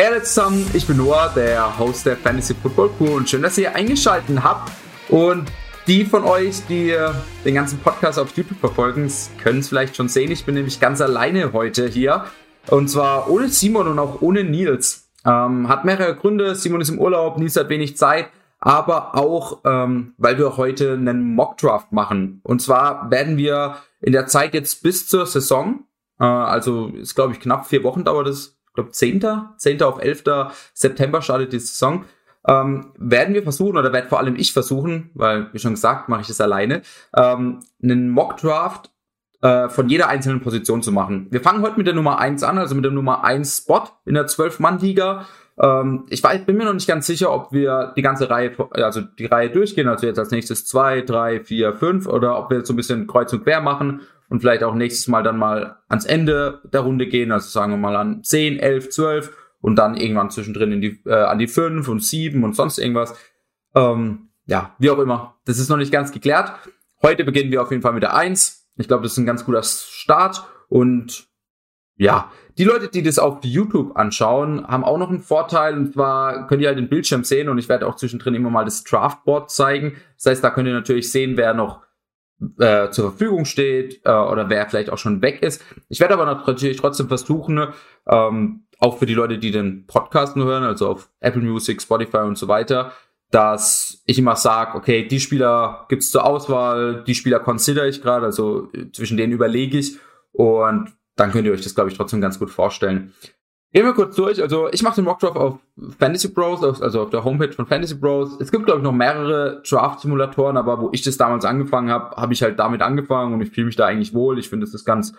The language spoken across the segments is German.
Hey zusammen, ich bin Noah, der Host der Fantasy Football Crew und schön, dass ihr eingeschaltet habt. Und die von euch, die den ganzen Podcast auf YouTube verfolgen, können es vielleicht schon sehen. Ich bin nämlich ganz alleine heute hier. Und zwar ohne Simon und auch ohne Nils. Ähm, hat mehrere Gründe. Simon ist im Urlaub, Nils hat wenig Zeit. Aber auch, ähm, weil wir heute einen Mockdraft machen. Und zwar werden wir in der Zeit jetzt bis zur Saison, äh, also ist glaube ich knapp vier Wochen dauert es, glaube 10. 10. auf 11. September startet die Saison. Ähm, werden wir versuchen, oder werde vor allem ich versuchen, weil, wie schon gesagt, mache ich das alleine, ähm, einen Mock-Draft äh, von jeder einzelnen Position zu machen. Wir fangen heute mit der Nummer 1 an, also mit der Nummer 1 Spot in der 12-Mann-Liga. Ähm, ich weiß, bin mir noch nicht ganz sicher, ob wir die ganze Reihe, also die Reihe durchgehen, also jetzt als nächstes 2, 3, 4, 5, oder ob wir jetzt so ein bisschen kreuz und quer machen und vielleicht auch nächstes Mal dann mal ans Ende der Runde gehen, also sagen wir mal an 10, 11, 12 und dann irgendwann zwischendrin in die, äh, an die 5 und 7 und sonst irgendwas. Ähm, ja, wie auch immer. Das ist noch nicht ganz geklärt. Heute beginnen wir auf jeden Fall mit der 1. Ich glaube, das ist ein ganz guter Start und ja, die Leute, die das auf YouTube anschauen, haben auch noch einen Vorteil und zwar könnt ihr halt den Bildschirm sehen und ich werde auch zwischendrin immer mal das Draftboard zeigen. Das heißt, da könnt ihr natürlich sehen, wer noch äh, zur Verfügung steht äh, oder wer vielleicht auch schon weg ist. Ich werde aber natürlich trotzdem versuchen, ähm, auch für die Leute, die den Podcast nur hören, also auf Apple Music, Spotify und so weiter, dass ich immer sage, okay, die Spieler gibt's zur Auswahl, die Spieler consider ich gerade, also äh, zwischen denen überlege ich und dann könnt ihr euch das, glaube ich, trotzdem ganz gut vorstellen. Gehen wir kurz durch. Also ich mache den Mockdraft auf Fantasy Bros, also auf der Homepage von Fantasy Bros. Es gibt, glaube ich, noch mehrere Draft-Simulatoren, aber wo ich das damals angefangen habe, habe ich halt damit angefangen und ich fühle mich da eigentlich wohl. Ich finde, das ist ganz,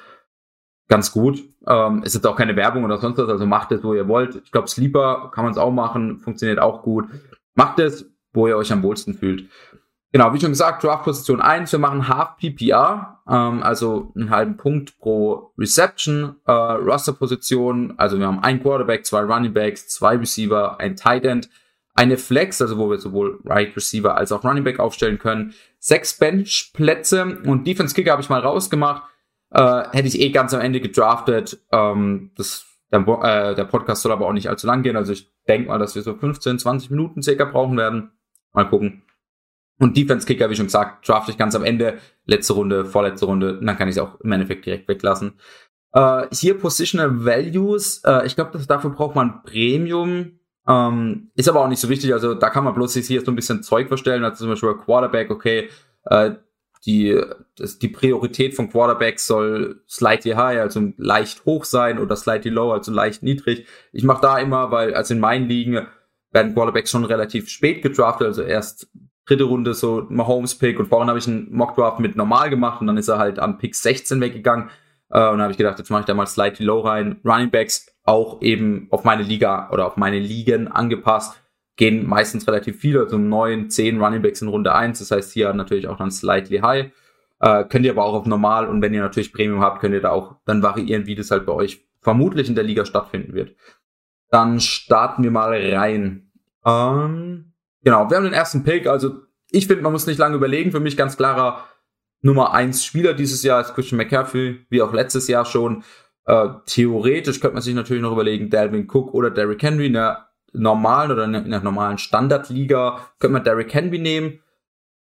ganz gut. Ähm, es ist auch keine Werbung oder sonst was, also macht es, wo ihr wollt. Ich glaube, Sleeper kann man es auch machen, funktioniert auch gut. Macht es, wo ihr euch am wohlsten fühlt. Genau, wie schon gesagt, Draft-Position 1, wir machen Half PPR, ähm, also einen halben Punkt pro Reception, äh, Roster-Position, also wir haben ein Quarterback, zwei Running Backs, zwei Receiver, ein Tight End, eine Flex, also wo wir sowohl Right Receiver als auch Running Back aufstellen können, sechs Bench-Plätze und Defense Kicker habe ich mal rausgemacht, äh, hätte ich eh ganz am Ende gedraftet, ähm, das der, äh, der Podcast soll aber auch nicht allzu lang gehen, also ich denke mal, dass wir so 15, 20 Minuten circa brauchen werden. Mal gucken. Und Defense-Kicker, wie schon gesagt, draft ich ganz am Ende, letzte Runde, vorletzte Runde, und dann kann ich es auch im Endeffekt direkt weglassen. Äh, hier Positional Values, äh, ich glaube, dafür braucht man Premium, ähm, ist aber auch nicht so wichtig, also da kann man bloß sich hier so ein bisschen Zeug verstellen, also zum Beispiel Quarterback, okay, äh, die, das, die Priorität von Quarterbacks soll slightly high, also leicht hoch sein oder slightly low, also leicht niedrig. Ich mache da immer, weil also in meinen Ligen werden Quarterbacks schon relativ spät gedraftet, also erst dritte Runde so Mahomes-Pick und vorhin habe ich einen Mockdraft mit normal gemacht und dann ist er halt an Pick 16 weggegangen. Äh, und habe ich gedacht, jetzt mache ich da mal slightly low rein. Running Backs auch eben auf meine Liga oder auf meine Ligen angepasst. Gehen meistens relativ viele, also neun, zehn Running Backs in Runde 1. Das heißt hier natürlich auch dann slightly high. Äh, könnt ihr aber auch auf normal und wenn ihr natürlich Premium habt, könnt ihr da auch dann variieren, wie das halt bei euch vermutlich in der Liga stattfinden wird. Dann starten wir mal rein. Ähm Genau, wir haben den ersten Pick. Also ich finde, man muss nicht lange überlegen. Für mich ganz klarer Nummer eins Spieler dieses Jahr ist Christian McCaffrey, wie auch letztes Jahr schon. Äh, theoretisch könnte man sich natürlich noch überlegen, Dalvin Cook oder Derrick Henry in der normalen oder in der normalen Standardliga könnte man Derrick Henry nehmen.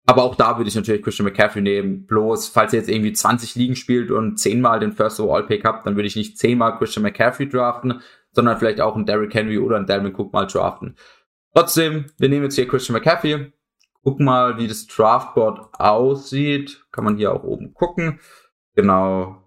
Aber auch da würde ich natürlich Christian McCaffrey nehmen. Bloß, falls ihr jetzt irgendwie 20 Ligen spielt und 10 mal den First Overall Pick habt, dann würde ich nicht 10 mal Christian McCaffrey draften, sondern vielleicht auch einen Derrick Henry oder einen Dalvin Cook mal draften. Trotzdem, wir nehmen jetzt hier Christian McCaffrey. Gucken mal, wie das Draftboard aussieht. Kann man hier auch oben gucken. Genau.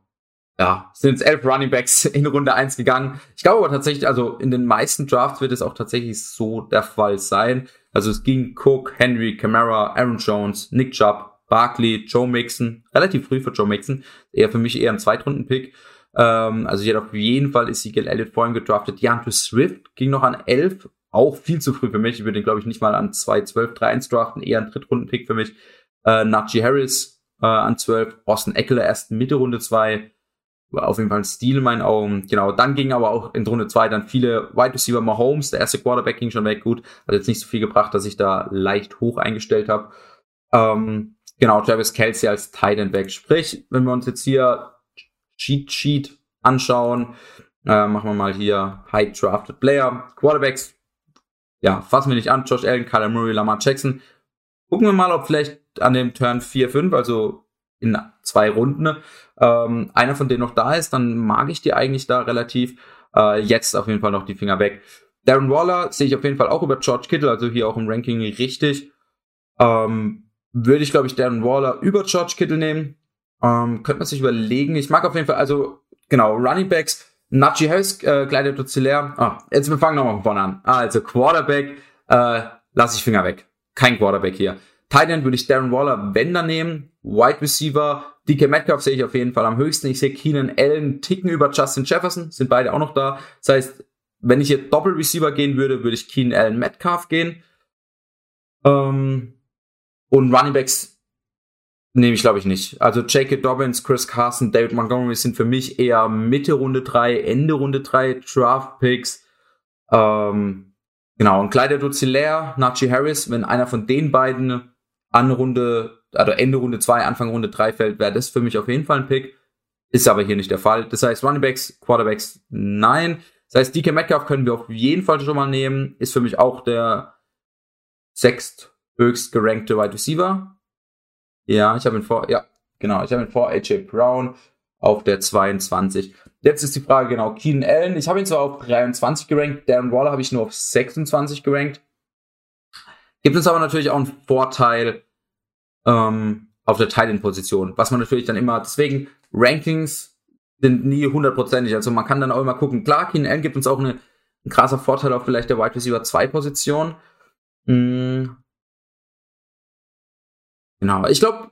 Ja, sind jetzt elf Running Backs in Runde eins gegangen. Ich glaube aber tatsächlich, also in den meisten Drafts wird es auch tatsächlich so der Fall sein. Also es ging Cook, Henry, Camara, Aaron Jones, Nick Chubb, Barkley, Joe Mixon. Relativ früh für Joe Mixon. Eher für mich eher ein Zweitrunden-Pick. Ähm, also hier auf jeden Fall ist Ezekiel Elliott vor ihm gedraftet. DeAndre Swift ging noch an elf auch viel zu früh für mich. Ich würde den, glaube ich, nicht mal an 2, 12, 3, 1 draften, eher ein Drittrunden-Pick für mich. Äh, Najee Harris äh, an 12, Austin Eckler erst Mitte Runde 2. War auf jeden Fall ein Stil in meinen Augen. Genau, dann ging aber auch in Runde 2 dann viele Wide Receiver Mahomes. Der erste Quarterback ging schon weg, gut. Hat jetzt nicht so viel gebracht, dass ich da leicht hoch eingestellt habe. Ähm, genau, Travis Kelsey als Tight End weg. Sprich, wenn wir uns jetzt hier Cheat Sheet anschauen, Äh, machen wir mal hier High Drafted Player. Quarterbacks, ja, fassen wir nicht an. Josh Allen, Kyler Murray, Lamar Jackson. Gucken wir mal, ob vielleicht an dem Turn 4, 5, also in zwei Runden, ähm, einer von denen noch da ist, dann mag ich die eigentlich da relativ. Äh, jetzt auf jeden Fall noch die Finger weg. Darren Waller sehe ich auf jeden Fall auch über George Kittle, also hier auch im Ranking richtig. Ähm, würde ich, glaube ich, Darren Waller über George Kittle nehmen. Ähm, könnte man sich überlegen. Ich mag auf jeden Fall, also genau, Running Backs. Najee Harris äh, gleitet leer. Ah, jetzt wir fangen nochmal von vorne an. Also Quarterback, äh, lasse ich Finger weg. Kein Quarterback hier. Tight End würde ich Darren Waller, wenn dann nehmen. Wide Receiver, DK Metcalf sehe ich auf jeden Fall am höchsten. Ich sehe Keenan Allen ticken über Justin Jefferson, sind beide auch noch da. Das heißt, wenn ich hier Doppel Receiver gehen würde, würde ich Keenan Allen Metcalf gehen. Ähm, und Running Backs nehme ich, glaube ich, nicht. Also J.K. Dobbins, Chris Carson, David Montgomery sind für mich eher Mitte Runde 3, Ende Runde 3 Draft Picks. Ähm, genau, und Kleider Duzilär, Najee Harris, wenn einer von den beiden an Runde, also Ende Runde 2, Anfang Runde 3 fällt, wäre das für mich auf jeden Fall ein Pick. Ist aber hier nicht der Fall. Das heißt, Running Backs, Quarterbacks, nein. Das heißt, DK Metcalf können wir auf jeden Fall schon mal nehmen. Ist für mich auch der sechst höchst gerankte Wide Receiver. Ja, ich habe ihn vor, ja, genau, ich habe ihn vor AJ Brown auf der 22. Jetzt ist die Frage genau, Keenan Allen, ich habe ihn zwar auf 23 gerankt, Darren Waller habe ich nur auf 26 gerankt. Gibt uns aber natürlich auch einen Vorteil ähm, auf der Titan-Position, was man natürlich dann immer, deswegen Rankings sind nie hundertprozentig, also man kann dann auch immer gucken, klar, Keenan Allen gibt uns auch eine, ein krasser Vorteil auf vielleicht der Wide Receiver 2 Position. Hm, Genau, ich glaube,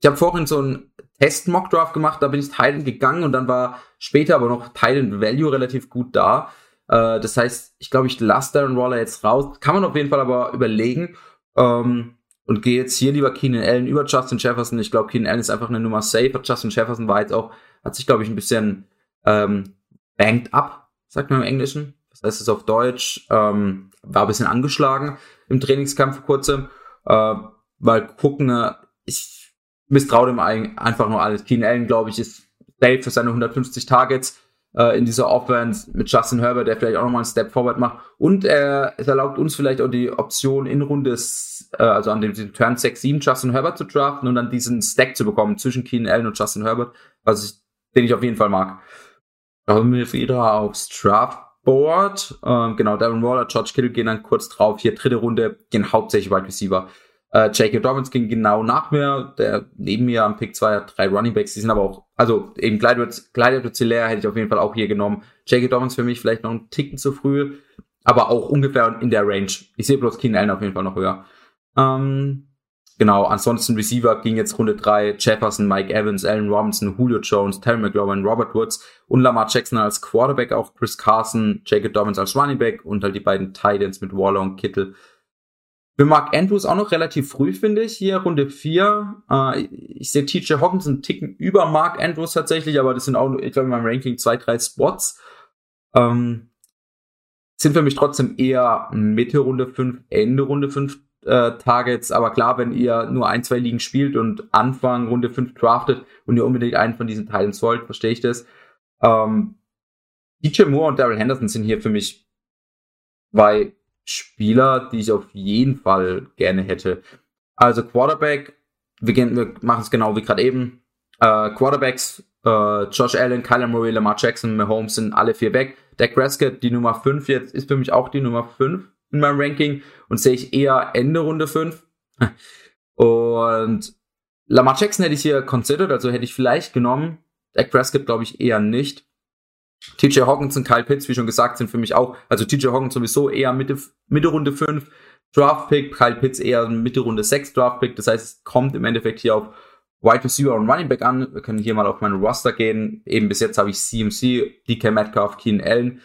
ich habe vorhin so einen Test-Mock-Draft gemacht, da bin ich Titan gegangen und dann war später aber noch Titan Value relativ gut da. Äh, das heißt, ich glaube, ich lasse Darren Waller jetzt raus. Kann man auf jeden Fall aber überlegen. Ähm, und gehe jetzt hier lieber Keenan Allen über Justin Jefferson. Ich glaube, Keenan Allen ist einfach eine Nummer safe. Justin Jefferson war jetzt auch, hat sich, glaube ich, ein bisschen ähm, banked up, sagt man im Englischen. Was heißt es auf Deutsch? Ähm, war ein bisschen angeschlagen im Trainingskampf vor kurzem. Äh, mal gucken, äh, ich misstraue dem einfach nur alles. Keen Allen, glaube ich, ist safe für seine 150 Targets äh, in dieser Offense mit Justin Herbert, der vielleicht auch nochmal einen Step forward macht. Und er, es erlaubt uns vielleicht auch die Option in Runde, äh, also an dem Turn 6, 7 Justin Herbert zu draften und dann diesen Stack zu bekommen zwischen Keen Allen und Justin Herbert, was ich, den ich auf jeden Fall mag. Kommen wir wieder aufs Draftboard. Ähm, genau, Darren Waller, George Kittle gehen dann kurz drauf. Hier dritte Runde gehen hauptsächlich Wide Receiver. Äh, J.K. Dobbins ging genau nach mir, der neben mir am Pick 2 hat drei Running Backs, die sind aber auch, also eben Kleider Zillär hätte ich auf jeden Fall auch hier genommen. J.K. Dobbins für mich vielleicht noch einen Ticken zu früh, aber auch ungefähr in der Range. Ich sehe bloß Keenan Allen auf jeden Fall noch höher. Ähm, genau, ansonsten Receiver ging jetzt Runde 3, Jefferson, Mike Evans, Allen Robinson, Julio Jones, Terry McLaurin, Robert Woods und Lamar Jackson als Quarterback, auch Chris Carson, J.K. Dobbins als Running Back und halt die beiden Titans mit Waller und Kittle für Mark Andrews auch noch relativ früh, finde ich. Hier Runde 4. Äh, ich sehe TJ Hawkins einen Ticken über Mark Andrews tatsächlich, aber das sind auch, ich glaube, in meinem Ranking zwei, drei Spots. Ähm, sind für mich trotzdem eher Mitte Runde 5, Ende Runde 5 äh, Targets. Aber klar, wenn ihr nur ein, zwei Ligen spielt und Anfang Runde 5 draftet und ihr unbedingt einen von diesen Teilen wollt, verstehe ich das. Ähm, DJ Moore und Daryl Henderson sind hier für mich zwei Spieler, die ich auf jeden Fall gerne hätte. Also Quarterback, wir, gehen, wir machen es genau wie gerade eben. Äh, Quarterbacks, äh, Josh Allen, Kyler Murray, Lamar Jackson, Mahomes sind alle vier weg. Dak Prescott, die Nummer 5 jetzt, ist für mich auch die Nummer 5 in meinem Ranking und sehe ich eher Ende Runde 5. Und Lamar Jackson hätte ich hier considered, also hätte ich vielleicht genommen. Dak Prescott glaube ich eher nicht. TJ Hawkins und Kyle Pitts, wie schon gesagt, sind für mich auch, also TJ Hawkins sowieso eher Mitte, Mitte Runde 5 Draft Pick, Kyle Pitts eher Mitte Runde 6 Draft Pick. Das heißt, es kommt im Endeffekt hier auf Wide Receiver und Running Back an. Wir können hier mal auf meinen Roster gehen. Eben bis jetzt habe ich CMC, DK Metcalf, Keenan Allen.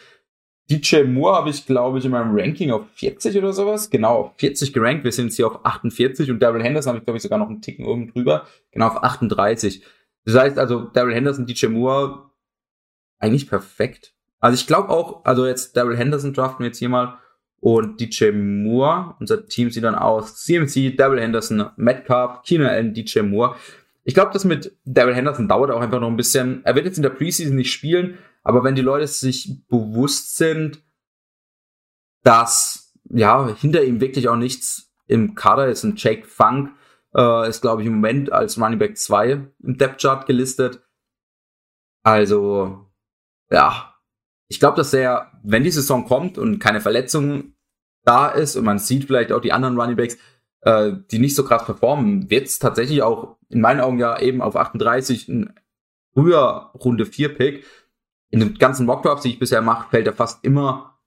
DJ Moore habe ich, glaube ich, in meinem Ranking auf 40 oder sowas. Genau, auf 40 gerankt. Wir sind jetzt hier auf 48 und Daryl Henderson habe ich, glaube ich, sogar noch einen Ticken oben drüber. Genau, auf 38. Das heißt also, Daryl Henderson, DJ Moore eigentlich perfekt. Also ich glaube auch, also jetzt Daryl Henderson draften wir jetzt hier mal und DJ Moore. Unser Team sieht dann aus CMC, Daryl Henderson, Metcalf, Keenan Allen, DJ Moore. ich glaube, das mit Daryl Henderson dauert auch einfach noch ein bisschen. Er wird jetzt in der Preseason nicht spielen, aber wenn die Leute sich bewusst sind, dass ja hinter ihm wirklich auch nichts im Kader ist, und Jake Funk äh, ist, glaube ich, im Moment als Running Back 2 im Depth Chart gelistet. Also, ja, ich glaube, dass er, wenn die Saison kommt und keine Verletzung da ist und man sieht vielleicht auch die anderen Running Backs, äh, die nicht so krass performen, wird es tatsächlich auch in meinen Augen ja eben auf 38 ein früher Runde 4 Pick. In den ganzen Mockdrafts, die ich bisher mache, fällt er fast immer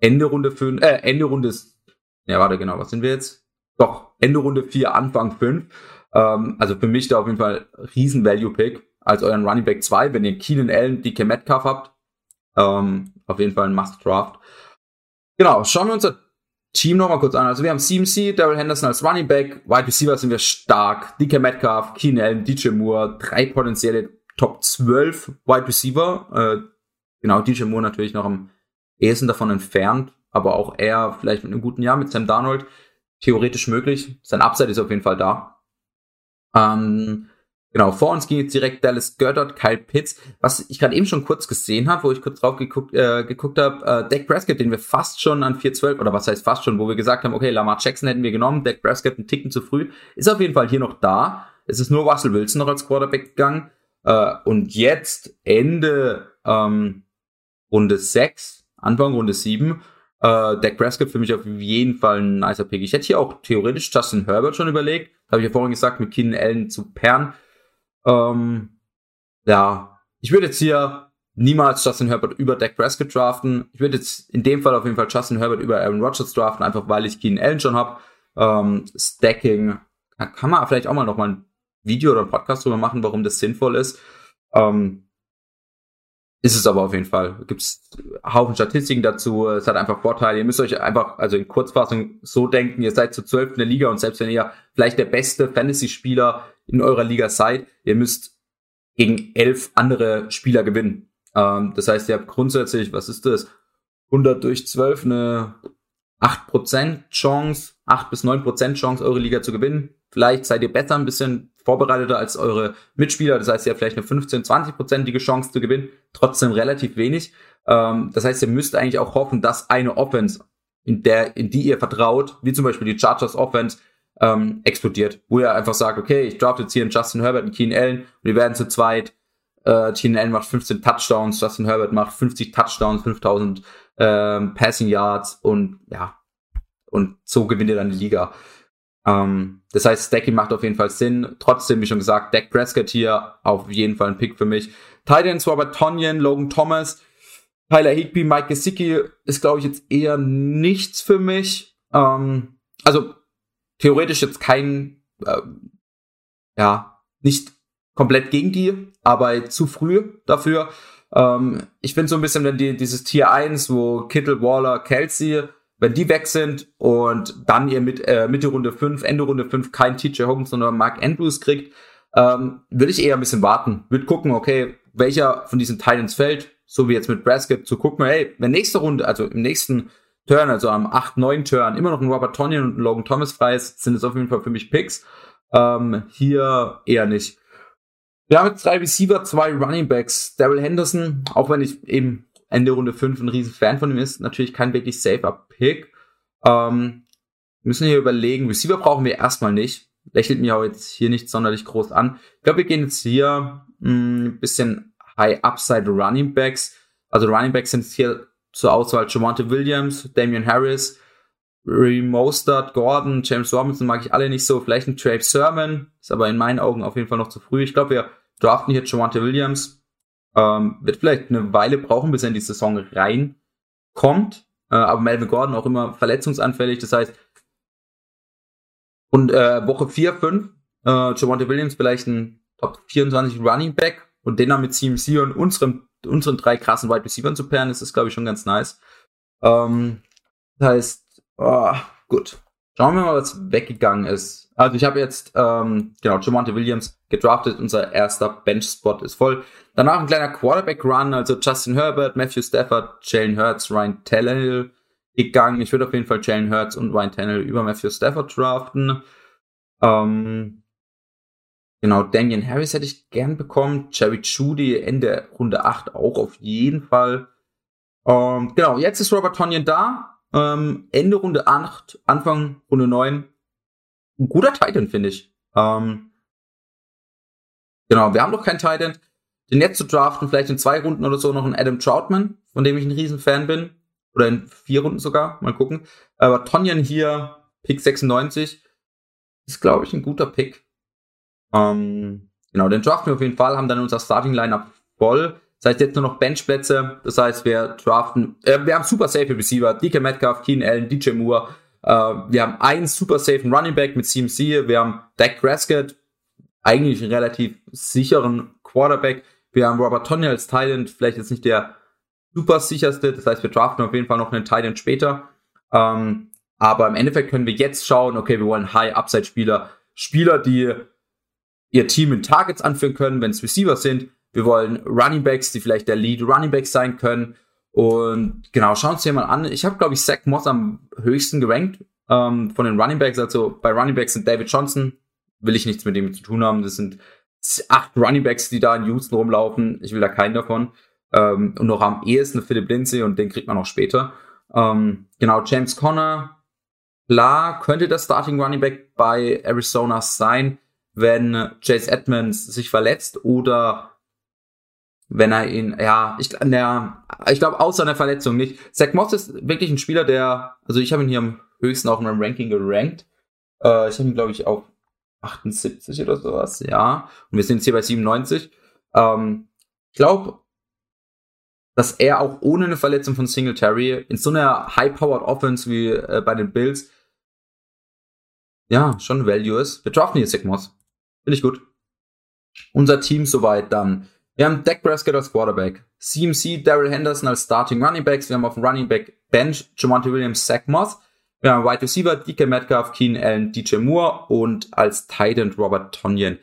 Ende Runde 5, äh, Ende Runde, ja, warte, genau, was sind wir jetzt? Doch, Ende Runde 4, Anfang 5. Ähm, also für mich da auf jeden Fall riesen Value Pick als euren Running Back 2, wenn ihr Keenan Allen, DK Metcalf habt. Ähm, auf jeden Fall ein Must Draft. Genau, schauen wir uns das Team nochmal kurz an. Also wir haben CMC, Daryl Henderson als Running Back, Wide Receiver sind wir stark, DK Metcalf, Keenan Allen, DJ Moore, drei potenzielle Top 12 Wide Receiver. Äh, genau, DJ Moore natürlich noch am ehesten davon entfernt, aber auch er vielleicht mit einem guten Jahr mit Sam Darnold theoretisch möglich. Sein Upside ist auf jeden Fall da. Ähm, Genau, vor uns ging jetzt direkt Dallas Goddard, Kyle Pitts, was ich gerade eben schon kurz gesehen habe, wo ich kurz drauf geguckt, äh, geguckt habe, äh, Dak Prescott, den wir fast schon an 4-12, oder was heißt fast schon, wo wir gesagt haben, okay, Lamar Jackson hätten wir genommen, Dak Prescott einen Ticken zu früh, ist auf jeden Fall hier noch da. Es ist nur Russell Wilson noch als Quarterback gegangen. Äh, und jetzt Ende ähm, Runde 6, Anfang Runde 7, äh, Dak Prescott für mich auf jeden Fall ein nicer Pick. Ich hätte hier auch theoretisch Justin Herbert schon überlegt, habe ich ja vorhin gesagt, mit Keenan Allen zu Pern. Ähm, ja, ich würde jetzt hier niemals Justin Herbert über Dak Prescott draften. Ich würde jetzt in dem Fall auf jeden Fall Justin Herbert über Aaron Rodgers draften, einfach weil ich Keenan Allen schon habe. Ähm, Stacking, kann man vielleicht auch mal noch mal ein Video oder Podcast drüber machen, warum das sinnvoll ist. Ähm, ist es aber auf jeden Fall. Gibt es Haufen Statistiken dazu. Es hat einfach Vorteile. Ihr müsst euch einfach, also in Kurzfassung, so denken, ihr seid zu zwölf in der Liga und selbst wenn ihr vielleicht der beste Fantasy-Spieler in eurer Liga seid, ihr müsst gegen elf andere Spieler gewinnen. Ähm, das heißt, ihr habt grundsätzlich, was ist das? 100 durch 12, eine 8% Chance, 8 bis 9% Chance, eure Liga zu gewinnen. Vielleicht seid ihr besser, ein bisschen vorbereiteter als eure Mitspieler. Das heißt, ihr habt vielleicht eine 15, 20-prozentige Chance zu gewinnen. Trotzdem relativ wenig. Ähm, das heißt, ihr müsst eigentlich auch hoffen, dass eine Offense, in der, in die ihr vertraut, wie zum Beispiel die Chargers Offense, ähm, explodiert. Wo ihr einfach sagt, okay, ich draft jetzt hier einen Justin Herbert und Keen Allen und wir werden zu zweit. Äh, Keen Allen macht 15 Touchdowns, Justin Herbert macht 50 Touchdowns, 5000 ähm, Passing Yards und ja, und so gewinnt ihr dann die Liga. Ähm, das heißt, Stacking macht auf jeden Fall Sinn. Trotzdem, wie schon gesagt, Dak Prescott hier auf jeden Fall ein Pick für mich. Titans, Robert Tonyan, Logan Thomas, Tyler Higby, Mike Gesicki ist, glaube ich, jetzt eher nichts für mich. Ähm, also theoretisch jetzt kein, äh, ja, nicht komplett gegen die, aber zu früh dafür. Ähm, ich finde so ein bisschen, die, dieses Tier 1, wo Kittle, Waller, Kelsey, wenn die weg sind und dann ihr mit äh, Mitte Runde 5, Ende Runde 5 kein TJ Hogan, sondern Mark Andrews kriegt, ähm, würde ich eher ein bisschen warten. Würde gucken, okay, welcher von diesen Titans fällt, so wie jetzt mit Braskett, zu gucken, hey, wenn nächste Runde, also im nächsten Turn, also am 8, 9 Turn, immer noch ein Robert Tonyan und ein Logan Thomas frei ist, sind es auf jeden Fall für mich Picks. Ähm, hier eher nicht. Wir haben jetzt drei Receiver, zwei Running Backs. Daryl Henderson, auch wenn ich eben Ende Runde 5 ein riesen Fan von ihm ist, natürlich kein wirklich safer Pick. Ähm, müssen hier überlegen, Receiver brauchen wir erstmal nicht. Lächelt mir auch jetzt hier nicht sonderlich groß an. Ich glaube, wir gehen jetzt hier ein hm, bisschen High Upside Running Backs. Also Running Backs sind hier zur Auswahl Jamonte Williams, Damian Harris, Remostert, Gordon, James Robinson mag ich alle nicht so. Vielleicht ein Trey Sermon, ist aber in meinen Augen auf jeden Fall noch zu früh. Ich glaube, wir draften hier Jamonte Williams. Ähm, wird vielleicht eine Weile brauchen, bis er in die Saison reinkommt. Äh, aber Melvin Gordon auch immer verletzungsanfällig. Das heißt, und äh, Woche 4, 5, äh, Jamonte Williams vielleicht ein Top 24 Running Back und den dann mit CMC und unseren unseren drei krassen Wide Receivers zu pairen, ist das, glaube ich, schon ganz nice. Ähm, das heißt, oh, gut. Schauen wir mal, was weggegangen ist. Also ich habe jetzt, ähm, genau, Jamonte Williams gedraftet. Unser erster Bench-Spot ist voll. Danach ein kleiner Quarterback-Run, also Justin Herbert, Matthew Stafford, Jalen Hurts, Ryan Tannehill gegangen. Ich würde auf jeden Fall Jalen Hurts und Ryan Tannehill über Matthew Stafford draften. Ähm, Genau, Damian Harris hätte ich gern bekommen. Jerry Judy Ende Runde 8 auch auf jeden Fall. Ähm, genau, jetzt ist Robert Tonyan da. Ähm, Ende Runde 8, Anfang Runde 9. Ein guter Titan, finde ich. Ähm, genau, wir haben noch keinen Titan. Den jetzt zu draften, vielleicht in zwei Runden oder so noch einen Adam Troutman, von dem ich ein Riesenfan bin. Oder in vier Runden sogar. Mal gucken. Aber Tonyan hier, Pick 96, ist, glaube ich, ein guter Pick. Ähm, genau, den draften wir auf jeden Fall, haben dann unser Starting-Lineup voll. Das heißt, jetzt nur noch Benchplätze. Das heißt, wir draften, äh, wir haben super safe Receiver, DK Metcalf, Keen Allen, DJ Moore. Äh, wir haben einen super safe Running Back mit CMC. Wir haben Dak Prescott, eigentlich einen relativ sicheren Quarterback. Wir haben Robert Toney als Thailand, vielleicht jetzt nicht der super sicherste. Das heißt, wir draften auf jeden Fall noch einen Thailand später. Ähm, aber im Endeffekt können wir jetzt schauen, okay, wir wollen High-Upside-Spieler, Spieler, die ihr Team in Targets anführen können, wenn es Receiver sind. Wir wollen Running Backs, die vielleicht der Lead Running Back sein können. Und genau, schauen wir uns hier mal an. Ich habe, glaube ich, Zach Moss am höchsten gerankt ähm, von den Running Backs. Also bei Running Backs sind David Johnson, will ich nichts mit dem zu tun haben. Das sind acht Running Backs, die da in Houston rumlaufen. Ich will da keinen davon. Ähm, und noch am ehesten Philipp Lindsay und den kriegt man auch später. Ähm, genau, James Conner, klar, könnte das Starting Running Back bei Arizona sein wenn Chase Edmonds sich verletzt oder wenn er ihn, ja, ich, der, ich glaube, außer einer Verletzung nicht. Zach Moss ist wirklich ein Spieler, der, also ich habe ihn hier am höchsten auch in meinem Ranking gerankt. Äh, ich habe ihn, glaube ich, auf 78 oder sowas, ja. Und wir sind jetzt hier bei 97. Ähm, ich glaube, dass er auch ohne eine Verletzung von Singletary in so einer high-powered Offense wie äh, bei den Bills, ja, schon Value ist. Wir draften hier Moss. Finde ich gut. Unser Team soweit dann. Wir haben Dak Prescott als Quarterback, CMC, Daryl Henderson als Starting Running Backs. Wir haben auf dem Running Back Bench Jamonte Williams, Zach Moss. Wir haben Wide Receiver, DK Metcalf, Keen Allen, DJ Moore und als Titan Robert Tonyan.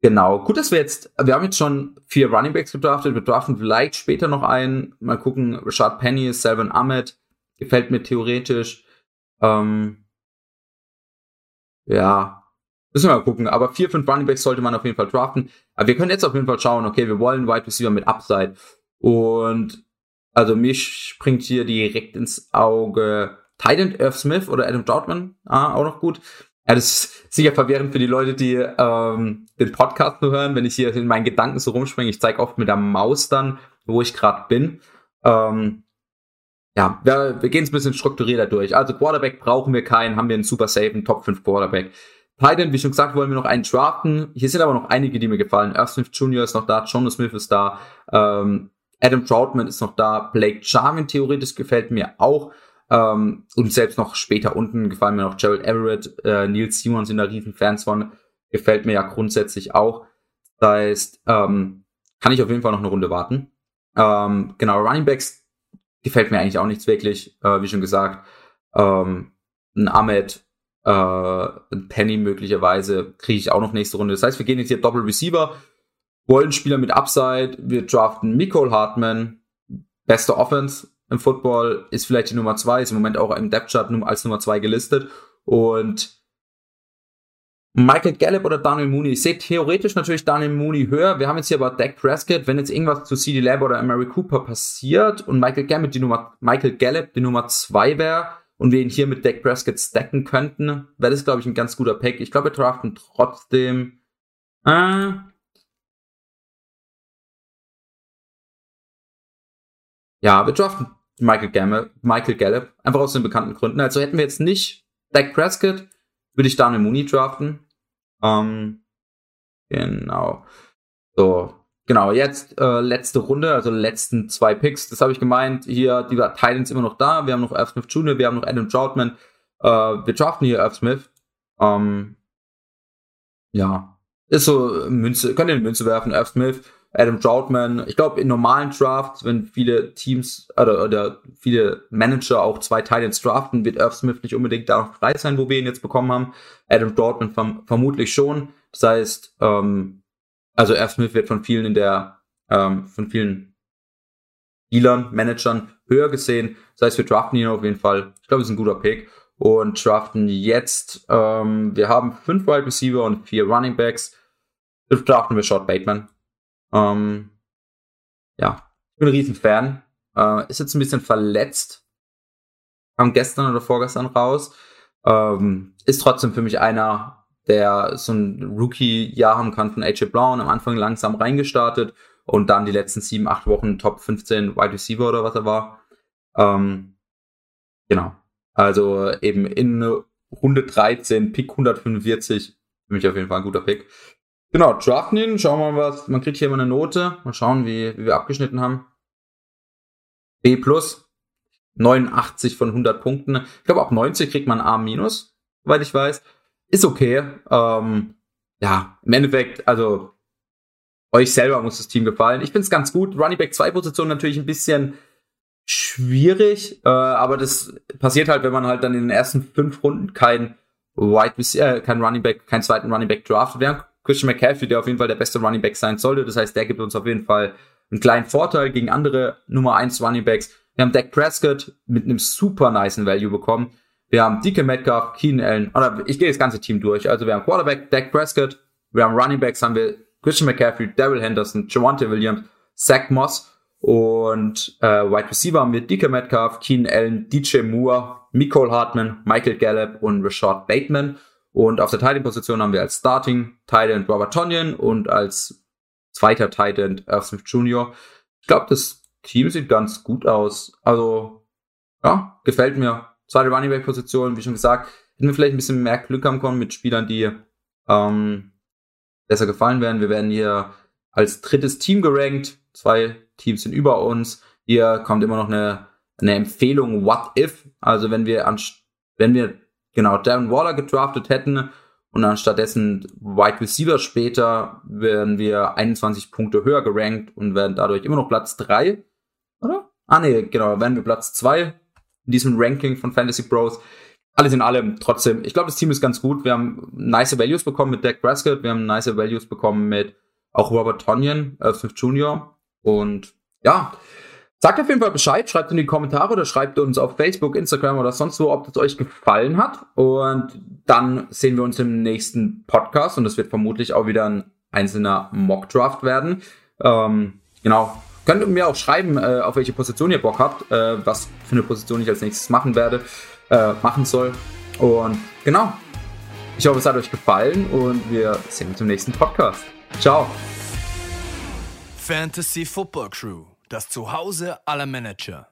Genau. Gut, dass wir jetzt, wir haben jetzt schon vier Running Backs gedraftet. Wir draften vielleicht später noch einen. Mal gucken. Rashad Penny, Selvin Ahmed. Gefällt mir theoretisch. Ähm, ja, Müssen wir mal gucken. Aber vier, fünf Runningbacks sollte man auf jeden Fall draften. Aber wir können jetzt auf jeden Fall schauen, okay, wir wollen Wide Receiver mit Upside. Und also mich springt hier direkt ins Auge Titan Irv Smith oder Adam Troutman. Ah, auch noch gut. Ja, das ist sicher verwirrend für die Leute, die ähm, den Podcast nur hören, wenn ich hier in meinen Gedanken so rumspringe. Ich zeige oft mit der Maus dann, wo ich gerade bin. Ähm, ja, wir, wir gehen es ein bisschen strukturierter durch. Also Quarterback brauchen wir keinen, haben wir einen super safe, Top 5 Quarterback. Titan, wie schon gesagt, wollen wir noch einen draften. Hier sind aber noch einige, die mir gefallen. Irv Smith Jr. ist noch da, John Smith ist da, ähm, Adam Troutman ist noch da, Blake Jarvin theoretisch gefällt mir auch. Ähm, und selbst noch später unten gefallen mir noch Gerald Everett, äh, Neil Simon sind da riesen Fans von. Gefällt mir ja grundsätzlich auch. Das heißt, ähm, kann ich auf jeden Fall noch eine Runde warten. Ähm, genau, Running Backs gefällt mir eigentlich auch nichts wirklich, äh, wie schon gesagt. Ähm, ein Ahmed äh, Penny möglicherweise kriege ich auch noch nächste Runde. Das heißt, wir gehen jetzt hier Doppel Receiver, wollen Spieler mit Upside, wir draften Nicole Hartman, beste Offense im Football, ist vielleicht die Nummer zwei, ist im Moment auch im Depth Chart als Nummer zwei gelistet und Michael Gallup oder Daniel Mooney. Ich sehe theoretisch natürlich Daniel Mooney höher. Wir haben jetzt hier aber Dak Prescott. Wenn jetzt irgendwas zu CD Lab oder Mary Cooper passiert und Michael Gallup die Nummer, Michael Gallup die Nummer zwei wäre, und wir ihn hier mit Dak Prescott stacken könnten, wäre das, glaube ich, ein ganz guter Pack. Ich glaube, wir draften trotzdem. Äh, ja, wir draften Michael, Gamme, Michael Gallup, einfach aus den bekannten Gründen. Also hätten wir jetzt nicht Dak Prescott, würde ich Daniel Mooney draften. Ähm, genau. So, Genau, jetzt äh, letzte Runde, also letzten zwei Picks. Das habe ich gemeint. Hier, die Titans immer noch da. Wir haben noch Irv Smith Jr., wir haben noch Adam Troutman. Äh, wir draften hier Irv Smith. Ähm, ja, ist so Münze, könnt ihr eine Münze werfen, Irv Smith, Adam Troutman. Ich glaube, in normalen Drafts, wenn viele Teams oder, oder viele Manager auch zwei Titans draften, wird Irv Smith nicht unbedingt da noch frei sein, wo wir ihn jetzt bekommen haben. Adam Troutman verm vermutlich schon. Das heißt, ähm, also F. Smith wird von vielen in der, ähm, von vielen Dealern, Managern höher gesehen. Das heißt, wir draften ihn auf jeden Fall. Ich glaube, es ist ein guter Pick. und draften jetzt, ähm, wir haben fünf Wide Receiver und vier Running Backs. Jetzt draften wir Short Bateman. Ähm, ja, ich bin ein Riesenfan. Äh, ist jetzt ein bisschen verletzt. Kam gestern oder vorgestern raus. Ähm, ist trotzdem für mich einer, der so ein Rookie-Jahr haben kann von AJ Brown. Am Anfang langsam reingestartet und dann die letzten sieben, acht Wochen Top 15 Wide Receiver oder was er war. Ähm, genau. Also eben in Runde 13, Pick 145. Für mich auf jeden Fall ein guter Pick. Genau, draften ihn, schauen wir mal was. Man kriegt hier immer eine Note. Mal schauen, wie, wie wir abgeschnitten haben. B plus. 89 von 100 Punkten. Ich glaube, ab 90 kriegt man A minus, soweit ich weiß. Ist okay. Ähm, ja, im Endeffekt, also euch selber muss das Team gefallen. Ich finde es ganz gut. Running Back 2 Position natürlich ein bisschen schwierig, äh, aber das passiert halt, wenn man halt dann in den ersten fünf Runden kein Wide äh, kein Running Back, keinen zweiten Running Back draftet. Während Christian McCaffrey, der auf jeden Fall der beste Running Back sein sollte. Das heißt, der gibt uns auf jeden Fall einen kleinen Vorteil gegen andere Nummer 1 Running Backs. Wir haben Dak Prescott mit einem super nice Value bekommen. Wir haben DK Metcalf, Keenan Allen, oder ich gehe das ganze Team durch. Also wir haben Quarterback, Dak Prescott, wir haben Running Backs, haben wir Christian McCaffrey, Daryl Henderson, Javante Williams, Zach Moss und äh, Wide Receiver haben wir DK Metcalf, Keenan Allen, DJ Moore, Nicole Hartman, Michael Gallup und Rashad Bateman. Und auf der Titan-Position haben wir als Starting Titan Robert Tonyan und als zweiter Titan Irv Smith Jr. Ich glaube, das Team sieht ganz gut aus. Also, ja, gefällt mir. Zweite Running Back Position, wie schon gesagt, hätten wir vielleicht ein bisschen mehr Glück haben können mit Spielern, die ähm, besser gefallen werden. Wir werden hier als drittes Team gerankt. Zwei Teams sind über uns. Hier kommt immer noch eine, eine Empfehlung What If. Also wenn wir wenn wir genau Darren Waller gedraftet hätten und dann stattdessen Wide Receiver später, werden wir 21 Punkte höher gerankt und werden dadurch immer noch Platz 3. Oder? Ah nee, genau, werden wir Platz 2 in diesem Ranking von Fantasy Bros alles in allem trotzdem, ich glaube, das Team ist ganz gut. Wir haben nice Values bekommen mit Dak Prescott, wir haben nice Values bekommen mit auch Robert Tonyan, äh, Smith Jr. Und ja, sagt auf jeden Fall Bescheid, schreibt in die Kommentare oder schreibt uns auf Facebook, Instagram oder sonst wo, ob das euch gefallen hat. Und dann sehen wir uns im nächsten Podcast und das wird vermutlich auch wieder ein einzelner Mock-Draft werden. Ähm, genau. Könnt mir auch schreiben, äh, auf welche Position ihr Bock habt, äh, was für eine Position ich als nächstes machen werde äh, machen soll. Und genau. Ich hoffe, es hat euch gefallen und wir sehen uns im nächsten Podcast. Ciao. Fantasy Football Crew, das Zuhause aller Manager.